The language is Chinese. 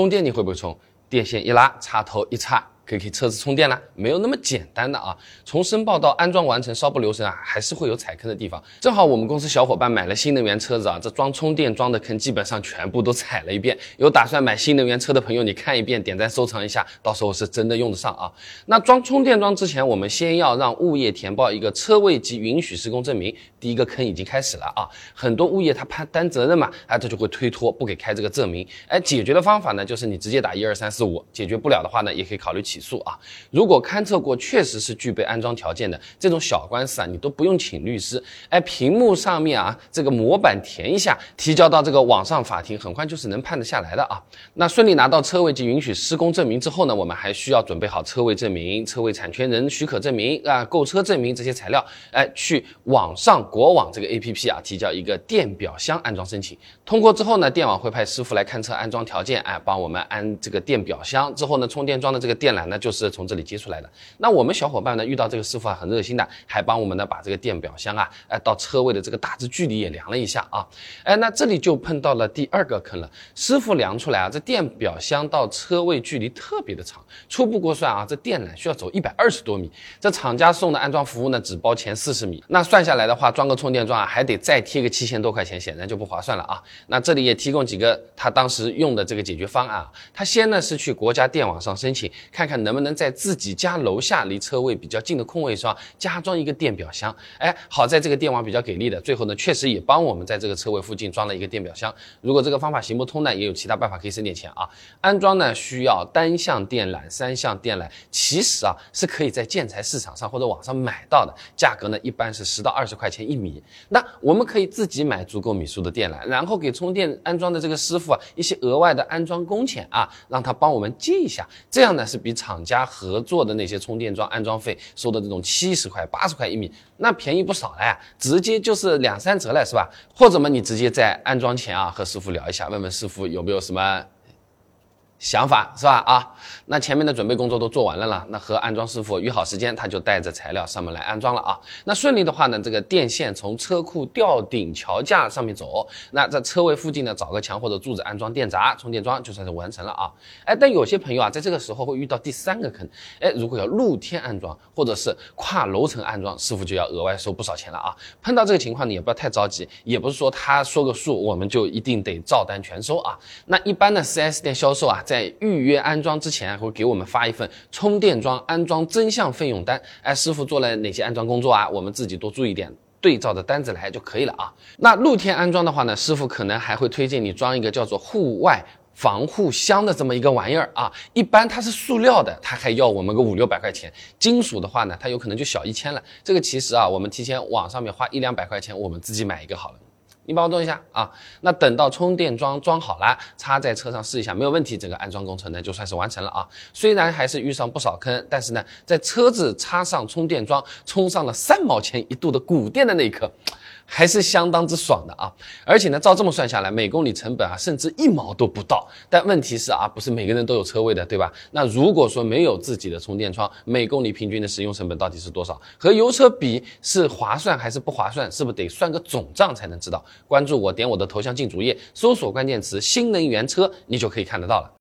中间你会不会充？电线一拉，插头一插。可以给车子充电了，没有那么简单的啊！从申报到安装完成，稍不留神啊，还是会有踩坑的地方。正好我们公司小伙伴买了新能源车子啊，这装充电桩的坑基本上全部都踩了一遍。有打算买新能源车的朋友，你看一遍，点赞收藏一下，到时候是真的用得上啊。那装充电桩之前，我们先要让物业填报一个车位及允许施工证明。第一个坑已经开始了啊！很多物业他怕担责任嘛，啊，他就会推脱不给开这个证明。哎，解决的方法呢，就是你直接打一二三四五。解决不了的话呢，也可以考虑起诉啊。如果勘测过确实是具备安装条件的这种小官司啊，你都不用请律师，哎，屏幕上面啊这个模板填一下，提交到这个网上法庭，很快就是能判得下来的啊。那顺利拿到车位及允许施工证明之后呢，我们还需要准备好车位证明、车位产权人许可证明啊、购车证明这些材料，哎，去网上国网这个 A P P 啊提交一个电表箱安装申请，通过之后呢，电网会派师傅来勘测安装条件，哎，帮我们安这个电表箱。之后呢，充电桩的这个电缆呢，就是从这里。接出来的，那我们小伙伴呢遇到这个师傅啊很热心的，还帮我们呢把这个电表箱啊，哎到车位的这个大致距离也量了一下啊，哎那这里就碰到了第二个坑了，师傅量出来啊这电表箱到车位距离特别的长，初步估算啊这电缆需要走一百二十多米，这厂家送的安装服务呢只包前四十米，那算下来的话装个充电桩啊还得再贴个七千多块钱，显然就不划算了啊。那这里也提供几个他当时用的这个解决方案啊，他先呢是去国家电网上申请，看看能不能在自己家楼下离车位比较近的空位上加装一个电表箱，哎，好在这个电网比较给力的，最后呢确实也帮我们在这个车位附近装了一个电表箱。如果这个方法行不通呢，也有其他办法可以省点钱啊。安装呢需要单向电缆、三向电缆，其实啊是可以在建材市场上或者网上买到的，价格呢一般是十到二十块钱一米。那我们可以自己买足够米数的电缆，然后给充电安装的这个师傅啊一些额外的安装工钱啊，让他帮我们接一下，这样呢是比厂家合作的那些充电桩安装费收的这种七十块、八十块一米，那便宜不少了呀，直接就是两三折了，是吧？或者嘛，你直接在安装前啊和师傅聊一下，问问师傅有没有什么。想法是吧？啊，那前面的准备工作都做完了了，那和安装师傅约好时间，他就带着材料上门来安装了啊。那顺利的话呢，这个电线从车库吊顶桥架上面走，那在车位附近呢找个墙或者柱子安装电闸、充电桩，就算是完成了啊。哎，但有些朋友啊，在这个时候会遇到第三个坑，哎，如果要露天安装或者是跨楼层安装，师傅就要额外收不少钱了啊。碰到这个情况，你也不要太着急，也不是说他说个数，我们就一定得照单全收啊。那一般的 4S 店销售啊。在预约安装之前，会给我们发一份充电桩安装真项费用单。哎，师傅做了哪些安装工作啊？我们自己多注意点，对照着单子来就可以了啊。那露天安装的话呢，师傅可能还会推荐你装一个叫做户外防护箱的这么一个玩意儿啊。一般它是塑料的，它还要我们个五六百块钱；金属的话呢，它有可能就小一千了。这个其实啊，我们提前网上面花一两百块钱，我们自己买一个好了。你帮我动一下啊，那等到充电桩装好了，插在车上试一下，没有问题，整个安装工程呢就算是完成了啊。虽然还是遇上不少坑，但是呢，在车子插上充电桩，充上了三毛钱一度的古电的那一刻。还是相当之爽的啊！而且呢，照这么算下来，每公里成本啊，甚至一毛都不到。但问题是啊，不是每个人都有车位的，对吧？那如果说没有自己的充电桩，每公里平均的使用成本到底是多少？和油车比是划算还是不划算？是不是得算个总账才能知道？关注我，点我的头像进主页，搜索关键词“新能源车”，你就可以看得到了。